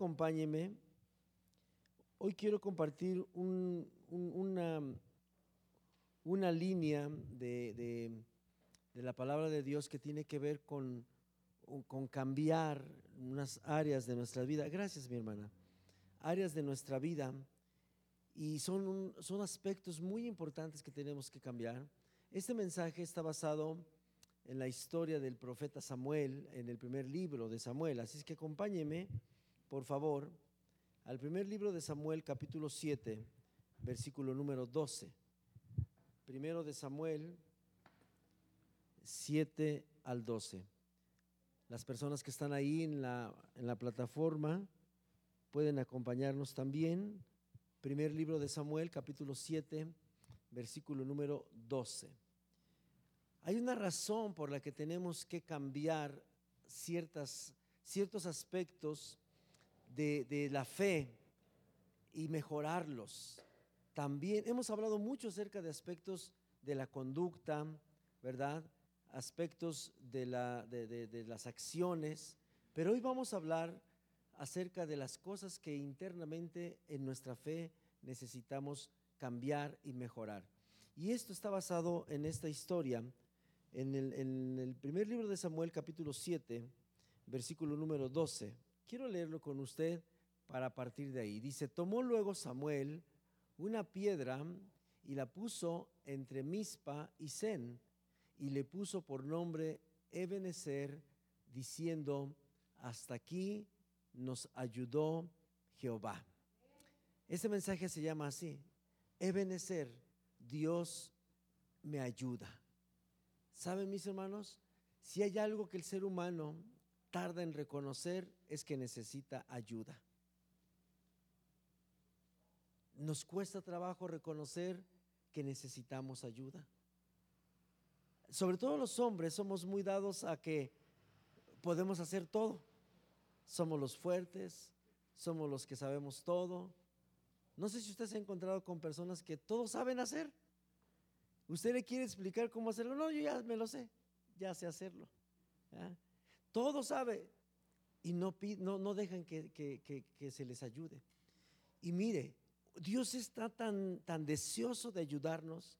acompáñeme. Hoy quiero compartir una, una, línea de, la palabra de Dios que tiene que ver con, con cambiar unas áreas de nuestra vida. Gracias, mi hermana. Áreas de nuestra vida. Y son, son aspectos muy importantes que tenemos que cambiar. Este mensaje está basado en la historia del profeta Samuel, en el primer libro de Samuel. Así es que acompáñeme, por favor, al primer libro de Samuel, capítulo 7, versículo número 12. Primero de Samuel, 7 al 12. Las personas que están ahí en la, en la plataforma pueden acompañarnos también. Primer libro de Samuel, capítulo 7, versículo número 12. Hay una razón por la que tenemos que cambiar ciertas, ciertos aspectos de, de la fe y mejorarlos. También hemos hablado mucho acerca de aspectos de la conducta, ¿verdad? Aspectos de, la, de, de, las acciones, pero hoy vamos a hablar acerca de las cosas que internamente en nuestra fe necesitamos cambiar y mejorar. Y esto está basado en esta historia en el, primer libro de Samuel, capítulo 7, versículo número 12. Quiero leerlo con usted para partir de ahí. Dice, tomó luego Samuel una piedra y la puso entre Mispa y Zen y le puso por nombre Ebenezer, diciendo, hasta aquí nos ayudó Jehová. Este mensaje se llama así, Ebenezer, Dios me ayuda. ¿Saben mis hermanos? Si hay algo que el ser humano tarda en reconocer es que necesita ayuda. Nos cuesta trabajo reconocer que necesitamos ayuda. Sobre todo los hombres somos muy dados a que podemos hacer todo. Somos los fuertes, somos los que sabemos todo. No sé si usted se ha encontrado con personas que todo saben hacer. ¿Usted le quiere explicar cómo hacerlo? No, yo ya me lo sé, ya sé hacerlo. Todo sabe y no, no, no dejan que, que, se les ayude. Y mire, Dios está tan, tan deseoso de ayudarnos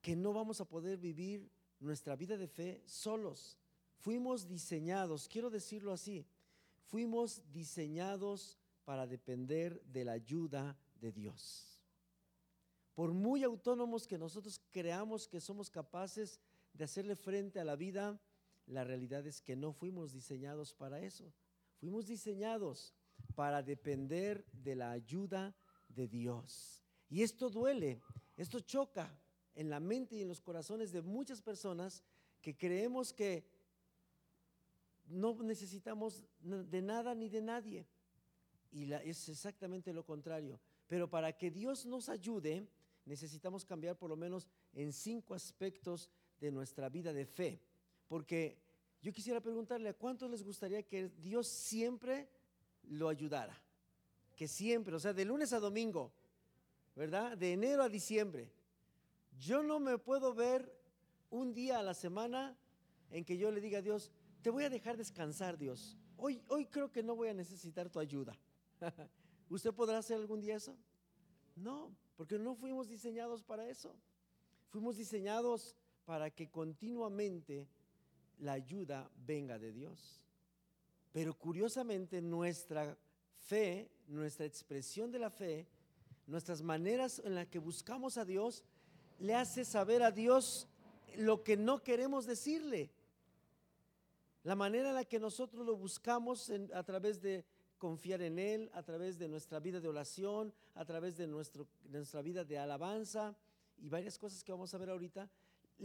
que no vamos a poder vivir nuestra vida de fe solos. Fuimos diseñados, quiero decirlo así, fuimos diseñados para depender de la ayuda de Dios. Por muy autónomos que nosotros creamos que somos capaces de hacerle frente a la vida, la realidad es que no fuimos diseñados para eso. Fuimos diseñados para depender de la ayuda de Dios. Y esto duele, esto choca en la mente y en los corazones de muchas personas que creemos que no necesitamos de nada ni de nadie. Y es exactamente lo contrario. Pero para que Dios nos ayude, necesitamos cambiar por lo menos en cinco aspectos de nuestra vida de fe. Porque yo quisiera preguntarle a cuántos les gustaría que Dios siempre lo ayudara. Que siempre, o sea, de lunes a domingo, ¿verdad? De enero a diciembre. Yo no me puedo ver un día a la semana en que yo le diga a Dios, te voy a dejar descansar, Dios. Hoy, hoy creo que no voy a necesitar tu ayuda. ¿Usted podrá hacer algún día eso? No, porque no fuimos diseñados para eso. Fuimos diseñados para que continuamente la ayuda venga de Dios. Pero curiosamente nuestra fe, nuestra expresión de la fe, nuestras maneras en las que buscamos a Dios, le hace saber a Dios lo que no queremos decirle. La manera en la que nosotros lo buscamos a través de confiar en Él a través de nuestra vida de oración, a través de, nuestra vida de alabanza y varias cosas que vamos a ver ahorita.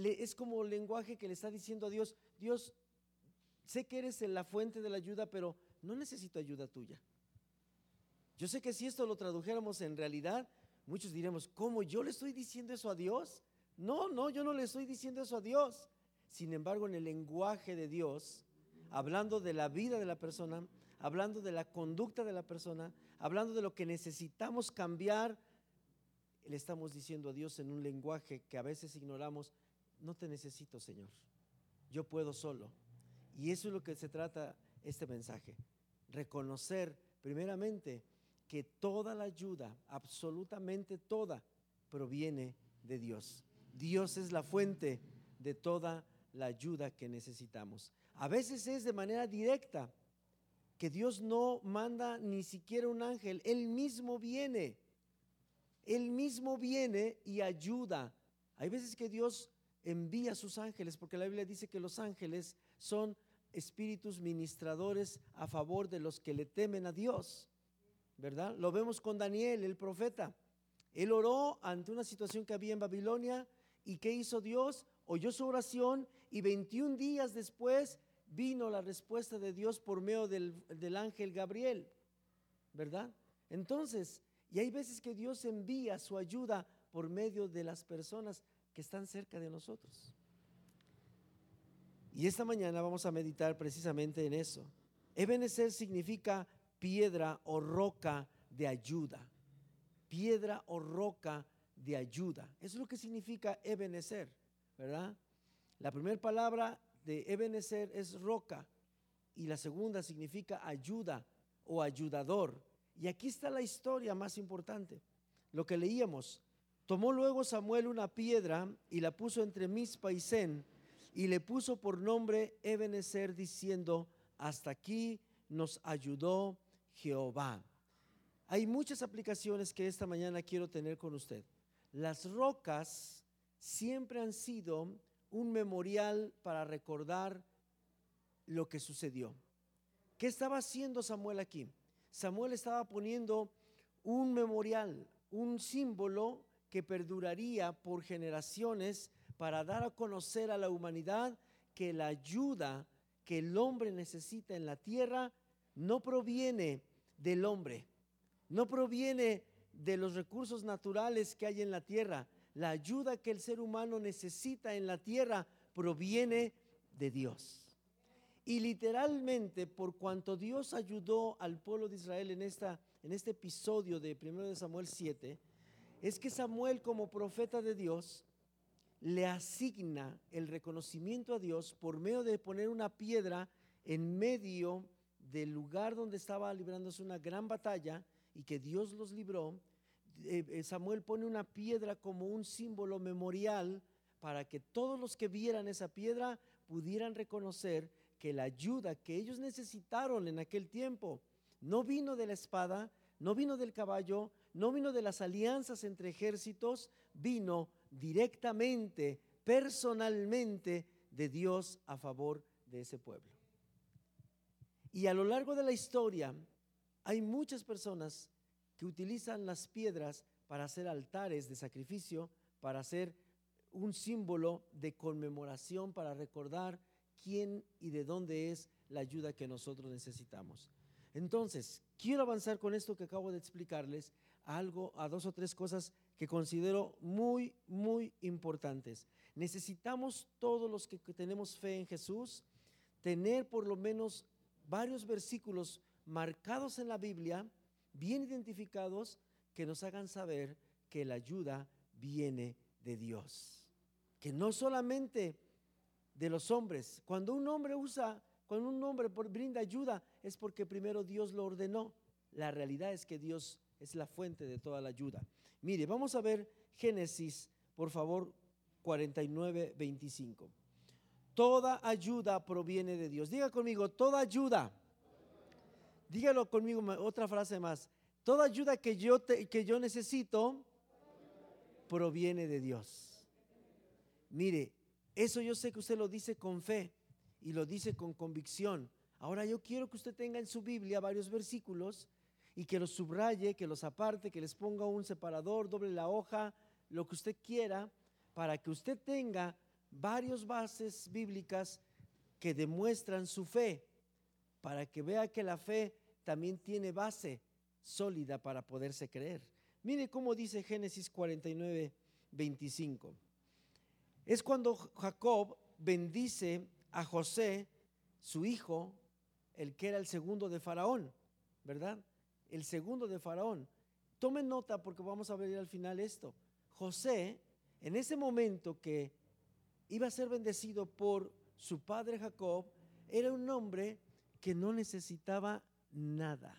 Es como lenguaje que le está diciendo a Dios, Dios, sé que eres la fuente de la ayuda, pero no necesito ayuda tuya. Yo sé que si esto lo tradujéramos en realidad, muchos diremos, ¿cómo yo le estoy diciendo eso a Dios? No, no, yo no le estoy diciendo eso a Dios. Sin embargo, en el lenguaje de Dios, hablando de la vida de la persona, hablando de la conducta de la persona, hablando de lo que necesitamos cambiar, le estamos diciendo a Dios en un lenguaje que a veces ignoramos, no te necesito, Señor, yo puedo solo. Y eso es lo que se trata este mensaje, reconocer primeramente, que toda la ayuda, absolutamente toda, proviene de Dios. Dios es la fuente de toda la ayuda que necesitamos. A veces es de manera directa, que Dios no manda ni siquiera un ángel, Él mismo viene. Él mismo viene y ayuda. Hay veces que Dios envía a sus ángeles, porque la Biblia dice que los ángeles son espíritus ministradores a favor de los que le temen a Dios. ¿Verdad? Lo vemos con Daniel, el profeta. Él oró ante una situación que había en Babilonia y ¿qué hizo Dios? Oyó su oración y 21 días después vino la respuesta de Dios por medio del, del ángel Gabriel. ¿Verdad? Entonces, y hay veces que Dios envía su ayuda por medio de las personas que están cerca de nosotros. Y esta mañana vamos a meditar precisamente en eso. Ebenezer significa piedra o roca de ayuda. Piedra o roca de ayuda. Eso es lo que significa Ebenezer, ¿verdad? La primera palabra de Ebenezer es roca y la segunda significa ayuda o ayudador. Y aquí está la historia más importante. Lo que leíamos. Tomó luego Samuel una piedra y la puso entre Mispa y Zen y le puso por nombre Ebenezer diciendo, hasta aquí nos ayudó Jehová. Hay muchas aplicaciones que esta mañana quiero tener con usted. Las rocas siempre han sido un memorial para recordar lo que sucedió. ¿Qué estaba haciendo Samuel aquí? Samuel estaba poniendo un memorial, un símbolo que perduraría por generaciones para dar a conocer a la humanidad que la ayuda que el hombre necesita en la tierra no proviene del hombre, no proviene de los recursos naturales que hay en la tierra. La ayuda que el ser humano necesita en la tierra proviene de Dios. Y literalmente, por cuanto Dios ayudó al pueblo de Israel en, esta, en este episodio de 1 de Samuel 7, es que Samuel como profeta de Dios le asigna el reconocimiento a Dios por medio de poner una piedra en medio del lugar donde estaba librándose una gran batalla y que Dios los libró. Eh, eh, Samuel pone una piedra como un símbolo memorial para que todos los que vieran esa piedra pudieran reconocer que la ayuda que ellos necesitaron en aquel tiempo no vino de la espada, no vino del caballo, no vino de las alianzas entre ejércitos, vino directamente, personalmente de Dios a favor de ese pueblo. Y a lo largo de la historia hay muchas personas que utilizan las piedras para hacer altares de sacrificio, para hacer un símbolo de conmemoración, para recordar quién y de dónde es la ayuda que nosotros necesitamos. Entonces, quiero avanzar con esto que acabo de explicarles algo, a dos o tres cosas que considero muy, muy importantes. Necesitamos todos los que tenemos fe en Jesús tener por lo menos varios versículos marcados en la Biblia, bien identificados, que nos hagan saber que la ayuda viene de Dios. Que no solamente de los hombres. Cuando un hombre usa, cuando un hombre brinda ayuda, es porque primero Dios lo ordenó. La realidad es que Dios es la fuente de toda la ayuda. Mire, vamos a ver Génesis, por favor, 49, 25. Toda ayuda proviene de Dios. Diga conmigo, toda ayuda. Dígalo conmigo otra frase más. Toda ayuda que yo, que yo necesito proviene de Dios. Mire, eso yo sé que usted lo dice con fe y lo dice con convicción. Ahora yo quiero que usted tenga en su Biblia varios versículos y que los subraye, que los aparte, que les ponga un separador, doble la hoja, lo que usted quiera, para que usted tenga varios bases bíblicas que demuestran su fe, para que vea que la fe también tiene base sólida para poderse creer. Mire cómo dice Génesis 49, 25 es cuando Jacob bendice a José, su hijo, el que era el segundo de Faraón, ¿verdad? El segundo de Faraón. Tomen nota porque vamos a ver al final esto. José, en ese momento que iba a ser bendecido por su padre Jacob, era un hombre que no necesitaba nada.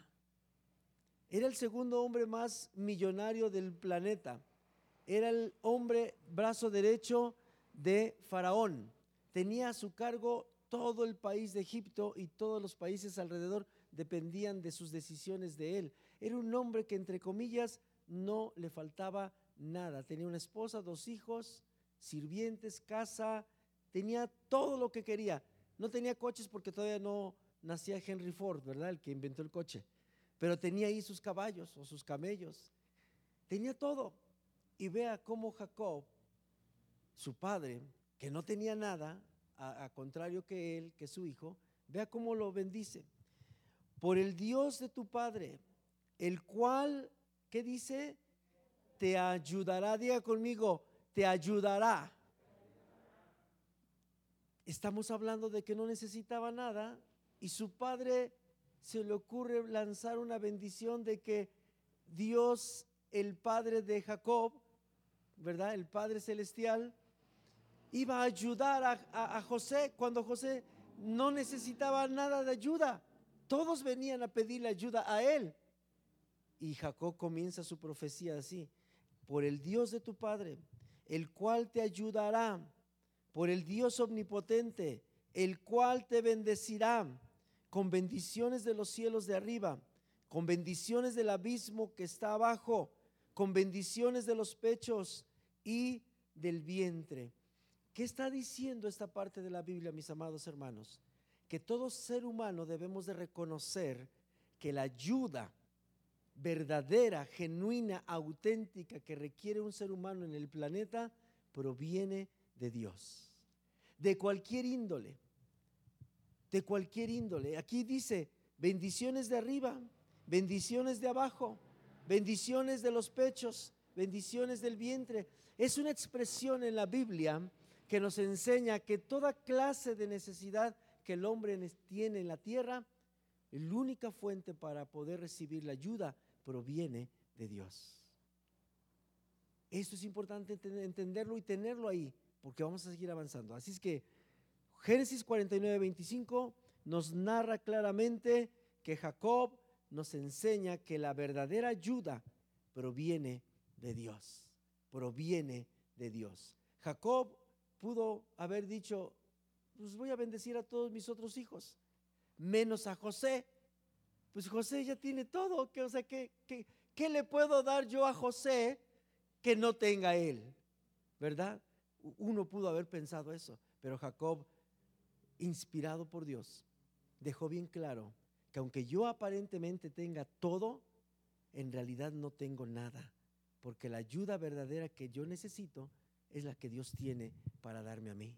Era el segundo hombre más millonario del planeta. Era el hombre brazo derecho de Faraón. Tenía a su cargo todo el país de Egipto y todos los países alrededor dependían de sus decisiones de él. Era un hombre que, entre comillas, no le faltaba nada. Tenía una esposa, dos hijos, sirvientes, casa, tenía todo lo que quería. No tenía coches porque todavía no nacía Henry Ford, ¿verdad? El que inventó el coche. Pero tenía ahí sus caballos o sus camellos. Tenía todo. Y vea cómo Jacob, su padre, que no tenía nada, a, contrario que él, que su hijo, vea cómo lo bendice. Por el Dios de tu padre, el cual, ¿qué dice? Te ayudará, diga conmigo, te ayudará. Estamos hablando de que no necesitaba nada y su padre se le ocurre lanzar una bendición de que Dios, el padre de Jacob, ¿verdad? El Padre Celestial, iba a ayudar a, José cuando José no necesitaba nada de ayuda. Todos venían a pedirle ayuda a él. Y Jacob comienza su profecía así, por el Dios de tu Padre, el cual te ayudará, por el Dios omnipotente, el cual te bendecirá con bendiciones de los cielos de arriba, con bendiciones del abismo que está abajo, con bendiciones de los pechos y del vientre. ¿Qué está diciendo esta parte de la Biblia, mis amados hermanos? Que todo ser humano debemos de reconocer que la ayuda verdadera, genuina, auténtica que requiere un ser humano en el planeta proviene de Dios. De cualquier índole, de cualquier índole. Aquí dice, bendiciones de arriba, bendiciones de abajo, bendiciones de los pechos, bendiciones del vientre. Es una expresión en la Biblia que nos enseña que toda clase de necesidad que el hombre tiene en la tierra, la única fuente para poder recibir la ayuda proviene de Dios. Esto es importante entenderlo y tenerlo ahí, porque vamos a seguir avanzando. Así es que Génesis 49, 25 nos narra claramente que Jacob nos enseña que la verdadera ayuda proviene de Dios, proviene de Dios. Jacob pudo haber dicho, pues voy a bendecir a todos mis otros hijos, menos a José. Pues José ya tiene todo, o sea, ¿qué, qué le puedo dar yo a José que no tenga él? ¿Verdad? Uno pudo haber pensado eso, pero Jacob inspirado por Dios, dejó bien claro que aunque yo aparentemente tenga todo, en realidad no tengo nada, porque la ayuda verdadera que yo necesito es la que Dios tiene para darme a mí.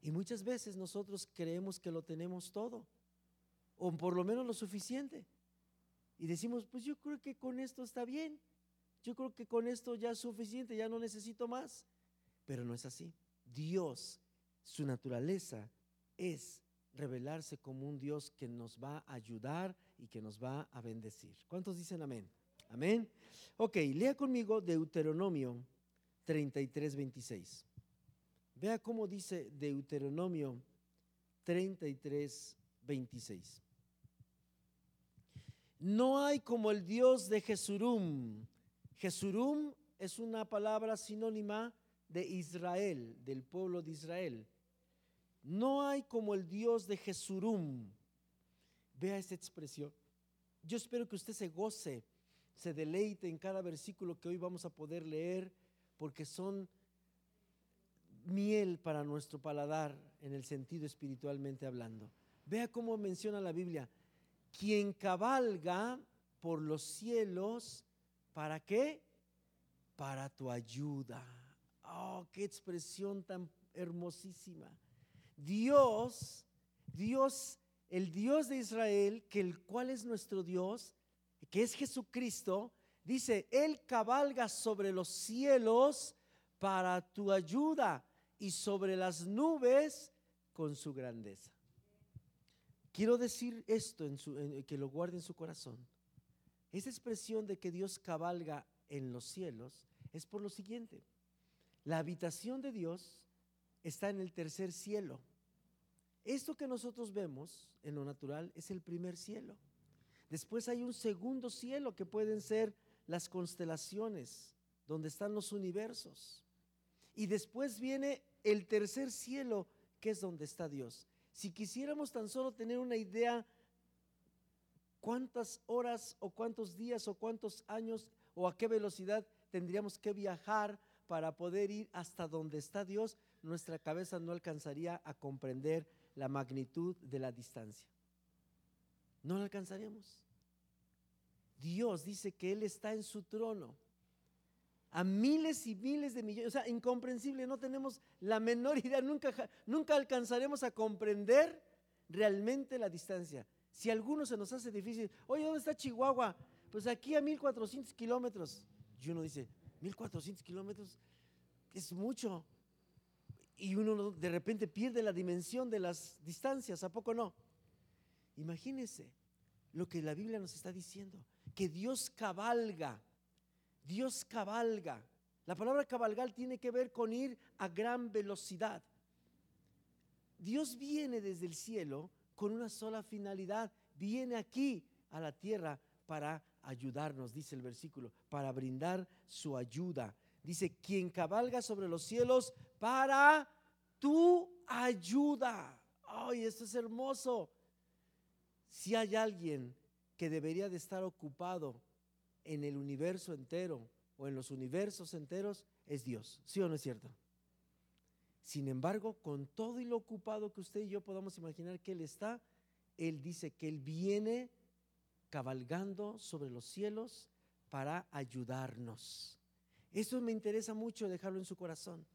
Y muchas veces nosotros creemos que lo tenemos todo, o por lo menos lo suficiente. Y decimos, pues yo creo que con esto está bien, yo creo que con esto ya es suficiente, ya no necesito más. Pero no es así. Dios, su naturaleza es revelarse como un Dios que nos va a ayudar y que nos va a bendecir. ¿Cuántos dicen amén? Amén. Ok, lea conmigo Deuteronomio 33, 26. Vea cómo dice Deuteronomio 33, 26. No hay como el Dios de Jesurum. Jesurum es una palabra sinónima de Israel, del pueblo de Israel. No hay como el Dios de Jesurum. Vea esta expresión. Yo espero que usted se goce, se deleite en cada versículo que hoy vamos a poder leer, porque son miel para nuestro paladar en el sentido espiritualmente hablando. Vea cómo menciona la Biblia, quien cabalga por los cielos, ¿para qué? Para tu ayuda. Oh, qué expresión tan hermosísima. Dios, Dios, el Dios de Israel, que el cual es nuestro Dios, que es Jesucristo, dice, Él cabalga sobre los cielos para tu ayuda y sobre las nubes con su grandeza. Quiero decir esto, en que lo guarde en su corazón. Esa expresión de que Dios cabalga en los cielos es por lo siguiente. La habitación de Dios está en el tercer cielo. Esto que nosotros vemos en lo natural es el primer cielo. Después hay un segundo cielo que pueden ser las constelaciones, donde están los universos. Y después viene el tercer cielo, que es donde está Dios. Si quisiéramos tan solo tener una idea cuántas horas o cuántos días o cuántos años o a qué velocidad tendríamos que viajar para poder ir hasta donde está Dios, nuestra cabeza no alcanzaría a comprender la magnitud de la distancia. No la alcanzaríamos. Dios dice que Él está en su trono a miles y miles de millones, o sea, incomprensible, no tenemos la menor idea, nunca, nunca alcanzaremos a comprender realmente la distancia. Si alguno se nos hace difícil, oye, ¿dónde está Chihuahua? Pues aquí a 1400 kilómetros. Y uno dice, 1400 kilómetros es mucho. Y uno de repente pierde la dimensión de las distancias, ¿a poco no? Imagínese lo que la Biblia nos está diciendo, que Dios cabalga, Dios cabalga. La palabra cabalgar tiene que ver con ir a gran velocidad. Dios viene desde el cielo con una sola finalidad, viene aquí a la tierra para ayudarnos, dice el versículo, para brindar su ayuda. Dice, quien cabalga sobre los cielos para tu ayuda. Ay, esto es hermoso. Si hay alguien que debería de estar ocupado en el universo entero o en los universos enteros, es Dios. ¿Sí o no es cierto? Sin embargo, con todo y lo ocupado que usted y yo podamos imaginar que Él está, Él dice que Él viene cabalgando sobre los cielos para ayudarnos. Eso me interesa mucho dejarlo en su corazón.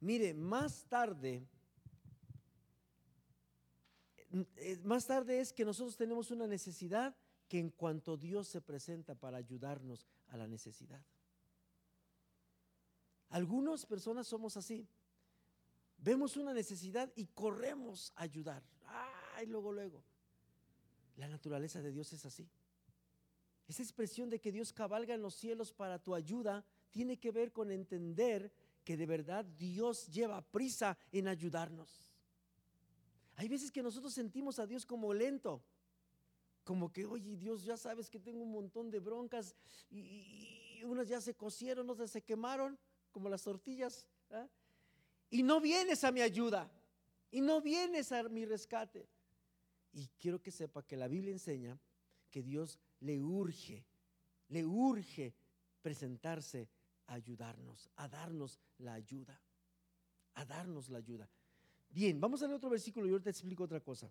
Mire, más tarde, eh, más tarde es que nosotros tenemos una necesidad que en cuanto Dios se presenta para ayudarnos a la necesidad. Algunas personas somos así. Vemos una necesidad y corremos a ayudar. Ay, luego, luego. La naturaleza de Dios es así. Esa expresión de que Dios cabalga en los cielos para tu ayuda tiene que ver con entender que de verdad Dios lleva prisa en ayudarnos. Hay veces que nosotros sentimos a Dios como lento, como que, oye Dios, ya sabes que tengo un montón de broncas y, unas ya se cocieron, otras se quemaron, como las tortillas. ¿ah? Y no vienes a mi ayuda, y no vienes a mi rescate. Y quiero que sepa que la Biblia enseña que Dios le urge, le urge presentarse a ayudarnos, a darnos la ayuda, a darnos la ayuda. Bien, vamos a leer otro versículo y ahorita te explico otra cosa.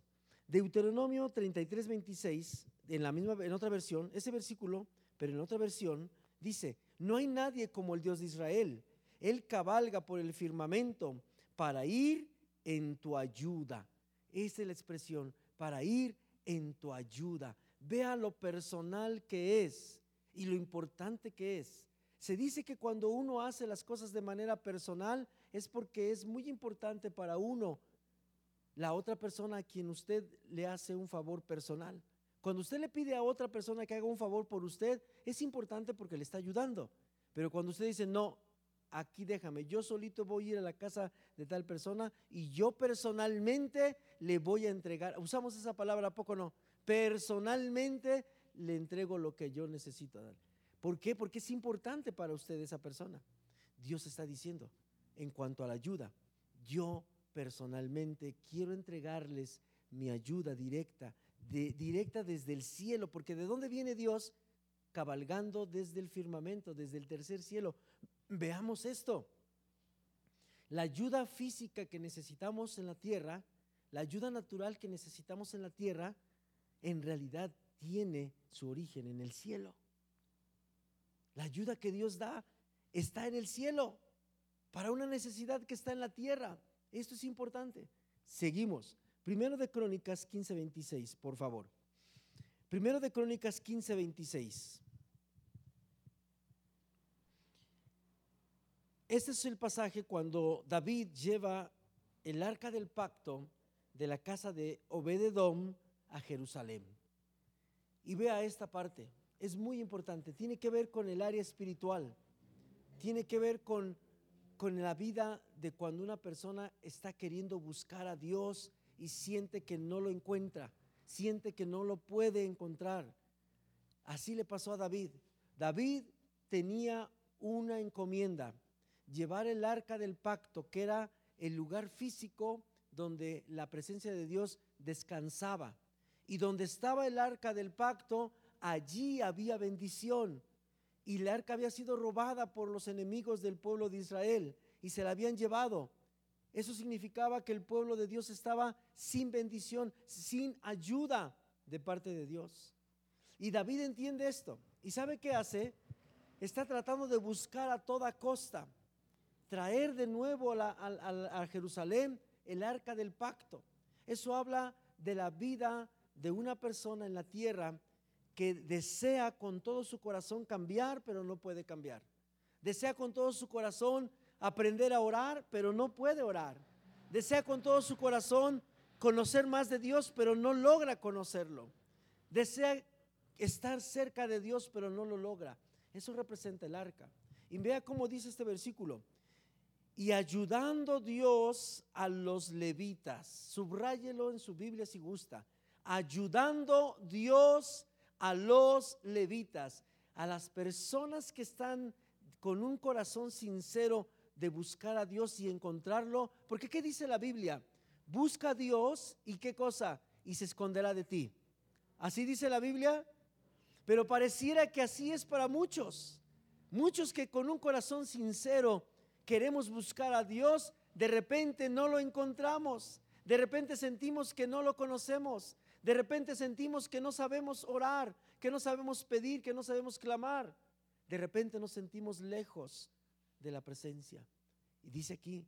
Deuteronomio 33, 26, en la misma, en otra versión, ese versículo, pero en otra versión, dice, no hay nadie como el Dios de Israel. Él cabalga por el firmamento para ir en tu ayuda. Esa es la expresión, para ir en tu ayuda. Vea lo personal que es y lo importante que es. Se dice que cuando uno hace las cosas de manera personal es porque es muy importante para uno la otra persona a quien usted le hace un favor personal. Cuando usted le pide a otra persona que haga un favor por usted, es importante porque le está ayudando. Pero cuando usted dice, no, aquí déjame, yo solito voy a ir a la casa de tal persona y yo personalmente le voy a entregar, usamos esa palabra, ¿a poco no? Personalmente le entrego lo que yo necesito dar. ¿Por qué? Porque es importante para usted esa persona. Dios está diciendo, en cuanto a la ayuda, yo personalmente quiero entregarles mi ayuda directa, directa desde el cielo, porque ¿de dónde viene Dios? Cabalgando desde el firmamento, desde el tercer cielo. Veamos esto. La ayuda física que necesitamos en la tierra, la ayuda natural que necesitamos en la tierra, en realidad tiene su origen en el cielo. La ayuda que Dios da está en el cielo para una necesidad que está en la tierra. Esto es importante. Seguimos. Primero de Crónicas 15:26, por favor. Primero de Crónicas 15:26. Este es el pasaje cuando David lleva el arca del pacto de la casa de Obededom a Jerusalén. Y vea esta parte, es muy importante, tiene que ver con el área espiritual, tiene que ver con, con la vida de cuando una persona está queriendo buscar a Dios y siente que no lo encuentra, siente que no lo puede encontrar. Así le pasó a David. David tenía una encomienda, llevar el arca del pacto, que era el lugar físico donde la presencia de Dios descansaba. Y donde estaba el arca del pacto, allí había bendición. Y el arca había sido robada por los enemigos del pueblo de Israel y se la habían llevado. Eso significaba que el pueblo de Dios estaba sin bendición, sin ayuda de parte de Dios. Y David entiende esto. ¿Y sabe qué hace? Está tratando de buscar a toda costa, traer de nuevo a, a Jerusalén el arca del pacto. Eso habla de la vida de una persona en la tierra que desea con todo su corazón cambiar, pero no puede cambiar. Desea con todo su corazón aprender a orar, pero no puede orar. Desea con todo su corazón conocer más de Dios, pero no logra conocerlo. Desea estar cerca de Dios, pero no lo logra. Eso representa el arca. Y vea cómo dice este versículo. Y ayudando Dios a los levitas, subráyelo en su Biblia si gusta. Ayudando Dios a los levitas, a las personas que están con un corazón sincero de buscar a Dios y encontrarlo. Porque ¿qué dice la Biblia? Busca a Dios y qué cosa? Y se esconderá de ti. Así dice la Biblia. Pero pareciera que así es para muchos. Muchos que con un corazón sincero queremos buscar a Dios, de repente no lo encontramos. De repente sentimos que no lo conocemos. De repente sentimos que no sabemos orar, que no sabemos pedir, que no sabemos clamar. De repente nos sentimos lejos de la presencia. Y dice aquí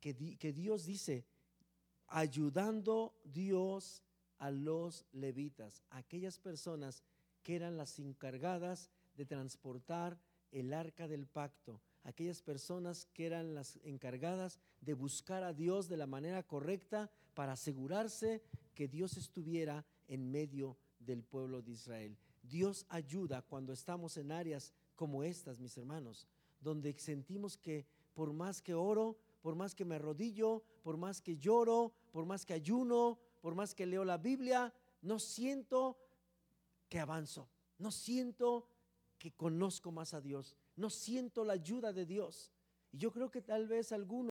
que, Dios dice, ayudando Dios a los levitas, aquellas personas que eran las encargadas de transportar el arca del pacto, aquellas personas que eran las encargadas de buscar a Dios de la manera correcta para asegurarse que Dios estuviera en medio del pueblo de Israel. Dios ayuda cuando estamos en áreas como estas, mis hermanos, donde sentimos que por más que oro, por más que me arrodillo, por más que lloro, por más que ayuno, por más que leo la Biblia, no siento que avanzo, no siento que conozco más a Dios, no siento la ayuda de Dios. Y yo creo que tal vez algunos